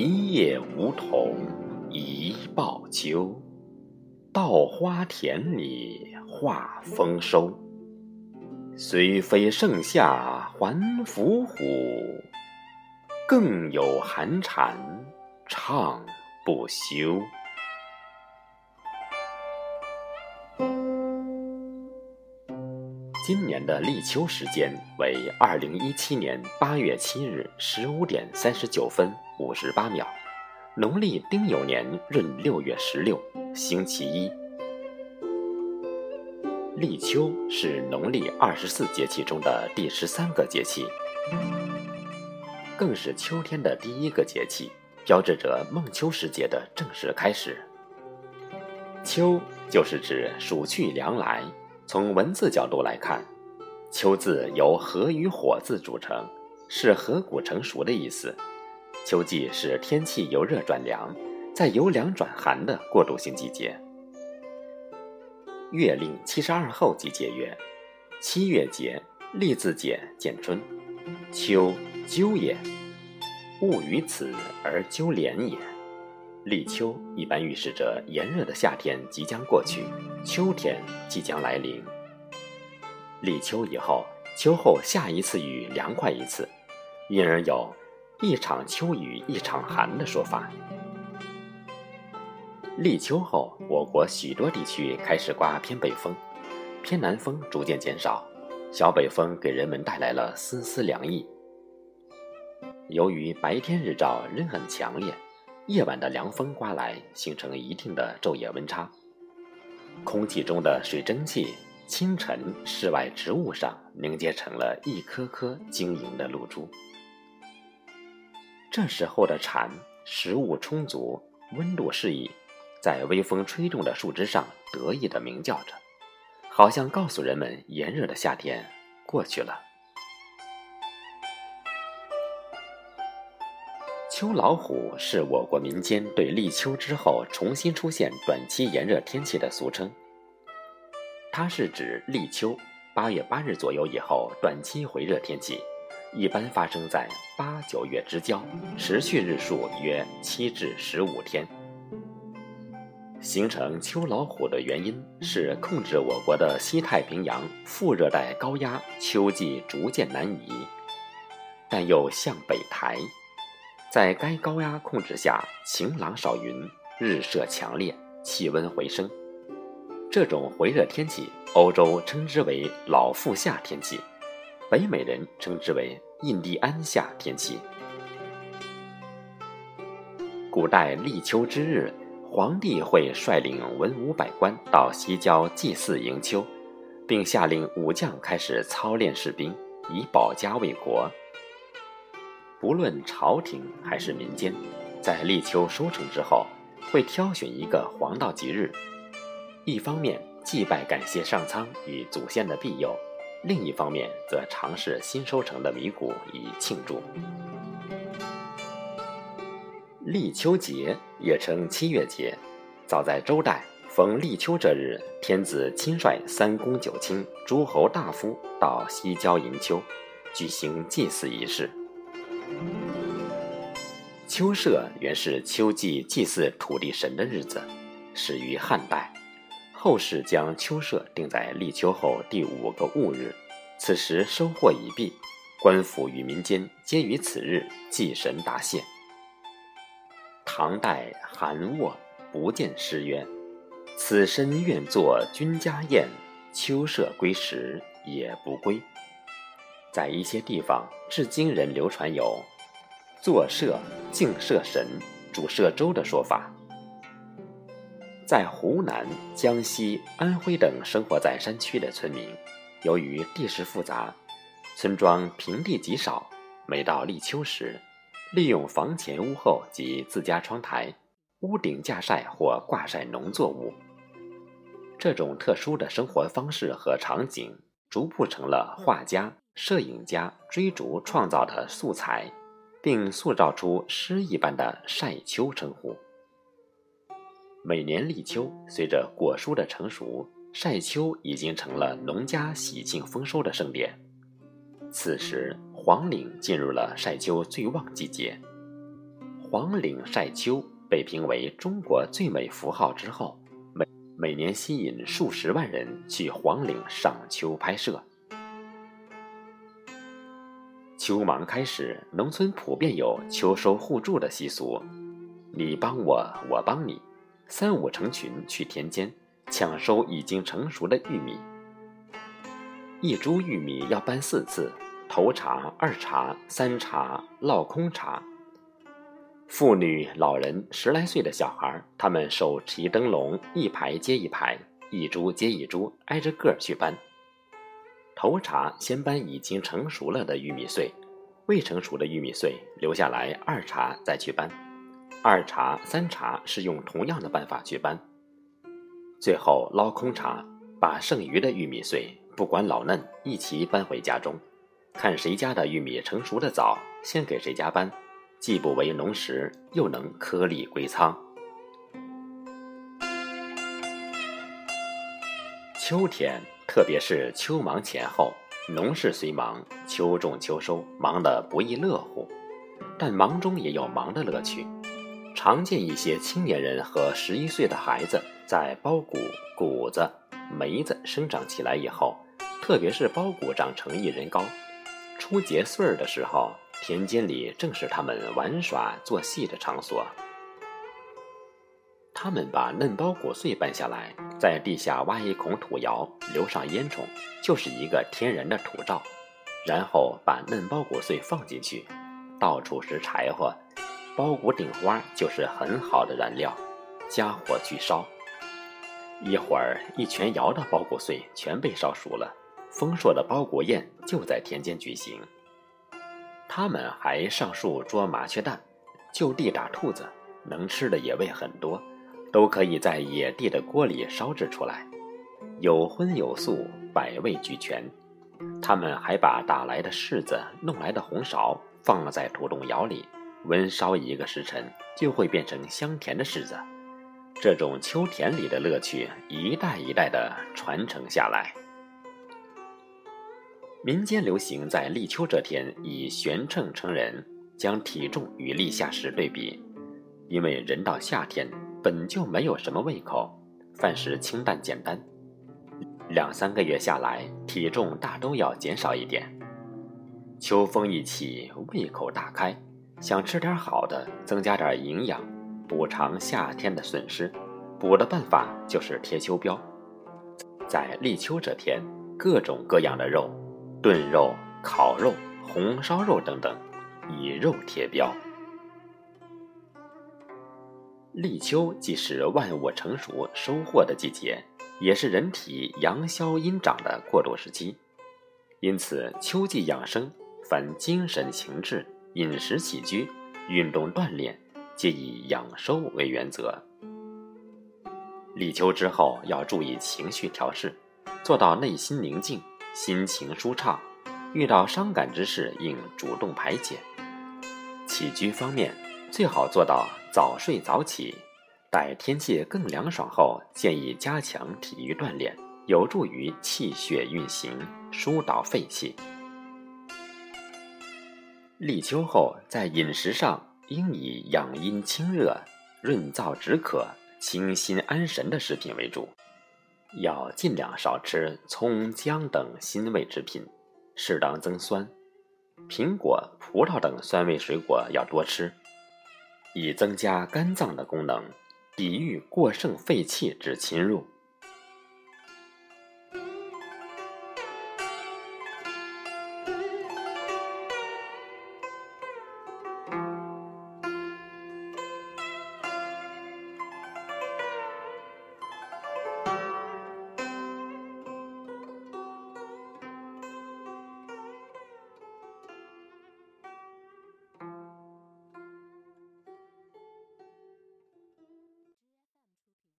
一叶梧桐一报秋，稻花田里话丰收。虽非盛夏还伏虎，更有寒蝉唱不休。今年的立秋时间为二零一七年八月七日十五点三十九分五十八秒，农历丁酉年闰六月十六，星期一。立秋是农历二十四节气中的第十三个节气，更是秋天的第一个节气，标志着孟秋时节的正式开始。秋就是指暑去凉来。从文字角度来看，“秋”字由“禾”与“火”字组成，是禾谷成熟的意思。秋季是天气由热转凉，再由凉转寒的过渡性季节。月令七十二候即节曰：“七月节，立字解，见春。秋，鸠也。物于此而鸠连也。”立秋一般预示着炎热的夏天即将过去，秋天即将来临。立秋以后，秋后下一次雨凉快一次，因而有“一场秋雨一场寒”的说法。立秋后，我国许多地区开始刮偏北风，偏南风逐渐减少，小北风给人们带来了丝丝凉意。由于白天日照仍很强烈。夜晚的凉风刮来，形成一定的昼夜温差。空气中的水蒸气，清晨室外植物上凝结成了一颗颗晶莹的露珠。这时候的蝉，食物充足，温度适宜，在微风吹动的树枝上得意地鸣叫着，好像告诉人们炎热的夏天过去了。秋老虎是我国民间对立秋之后重新出现短期炎热天气的俗称。它是指立秋八月八日左右以后短期回热天气，一般发生在八九月之交，持续日数约七至十五天。形成秋老虎的原因是控制我国的西太平洋副热带高压秋季逐渐南移，但又向北抬。在该高压控制下，晴朗少云，日射强烈，气温回升。这种回热天气，欧洲称之为“老妇夏天气”，北美人称之为“印第安夏天气”。古代立秋之日，皇帝会率领文武百官到西郊祭祀迎秋，并下令武将开始操练士兵，以保家卫国。不论朝廷还是民间，在立秋收成之后，会挑选一个黄道吉日，一方面祭拜感谢上苍与祖先的庇佑，另一方面则尝试新收成的米谷以庆祝。立秋节也称七月节，早在周代，逢立秋这日，天子亲率三公九卿、诸侯大夫到西郊迎秋，举行祭祀仪式。秋社原是秋季祭祀土地神的日子，始于汉代。后世将秋社定在立秋后第五个戊日，此时收获已毕，官府与民间皆于此日祭神答谢。唐代韩沃不见诗曰：“此身愿作君家宴，秋社归时也不归。”在一些地方，至今仍流传有“坐社敬社神，主社周”的说法。在湖南、江西、安徽等生活在山区的村民，由于地势复杂，村庄平地极少，每到立秋时，利用房前屋后及自家窗台、屋顶架晒或挂晒农作物。这种特殊的生活方式和场景，逐步成了画家。摄影家追逐创造的素材，并塑造出诗一般的“晒秋”称呼。每年立秋，随着果蔬的成熟，晒秋已经成了农家喜庆丰收的盛典。此时，黄岭进入了晒秋最旺季节。黄岭晒秋被评为中国最美符号之后，每每年吸引数十万人去黄岭赏秋拍摄。秋忙开始，农村普遍有秋收互助的习俗，你帮我，我帮你，三五成群去田间抢收已经成熟的玉米。一株玉米要搬四次：头茬、二茬、三茬、落空茬。妇女、老人、十来岁的小孩，他们手提灯笼，一排接一排，一株接一株，挨着个去搬。头茬先搬已经成熟了的玉米穗，未成熟的玉米穗留下来，二茬再去搬。二茬、三茬是用同样的办法去搬。最后捞空茬，把剩余的玉米穗。不管老嫩，一起搬回家中，看谁家的玉米成熟的早，先给谁家搬，既不为农时，又能颗粒归仓。秋天，特别是秋忙前后，农事虽忙，秋种秋收，忙得不亦乐乎，但忙中也有忙的乐趣。常见一些青年人和十一岁的孩子，在苞谷、谷子、梅子生长起来以后。特别是苞谷长成一人高，出结穗儿的时候，田间里正是他们玩耍做戏的场所。他们把嫩苞谷穗搬下来，在地下挖一孔土窑，留上烟囱，就是一个天然的土灶。然后把嫩苞谷穗放进去，到处是柴火，苞谷顶花就是很好的燃料，加火去烧。一会儿，一全窑的苞谷穗全被烧熟了。丰硕的包谷宴就在田间举行，他们还上树捉麻雀蛋，就地打兔子，能吃的野味很多，都可以在野地的锅里烧制出来，有荤有素，百味俱全。他们还把打来的柿子、弄来的红苕放在土洞窑里，温烧一个时辰，就会变成香甜的柿子。这种秋田里的乐趣，一代一代的传承下来。民间流行在立秋这天以悬秤称人，将体重与立夏时对比。因为人到夏天本就没有什么胃口，饭食清淡简单，两三个月下来，体重大都要减少一点。秋风一起，胃口大开，想吃点好的，增加点营养，补偿夏天的损失。补的办法就是贴秋膘，在立秋这天，各种各样的肉。炖肉、烤肉、红烧肉等等，以肉贴膘。立秋既是万物成熟、收获的季节，也是人体阳消阴长的过渡时期。因此，秋季养生，凡精神情志、饮食起居、运动锻炼，皆以养收为原则。立秋之后，要注意情绪调试，做到内心宁静。心情舒畅，遇到伤感之事应主动排解。起居方面，最好做到早睡早起。待天气更凉爽后，建议加强体育锻炼，有助于气血运行，疏导肺气。立秋后，在饮食上应以养阴清热、润燥止渴、清心安神的食品为主。要尽量少吃葱、姜等辛味之品，适当增酸。苹果、葡萄等酸味水果要多吃，以增加肝脏的功能，抵御过剩肺气之侵入。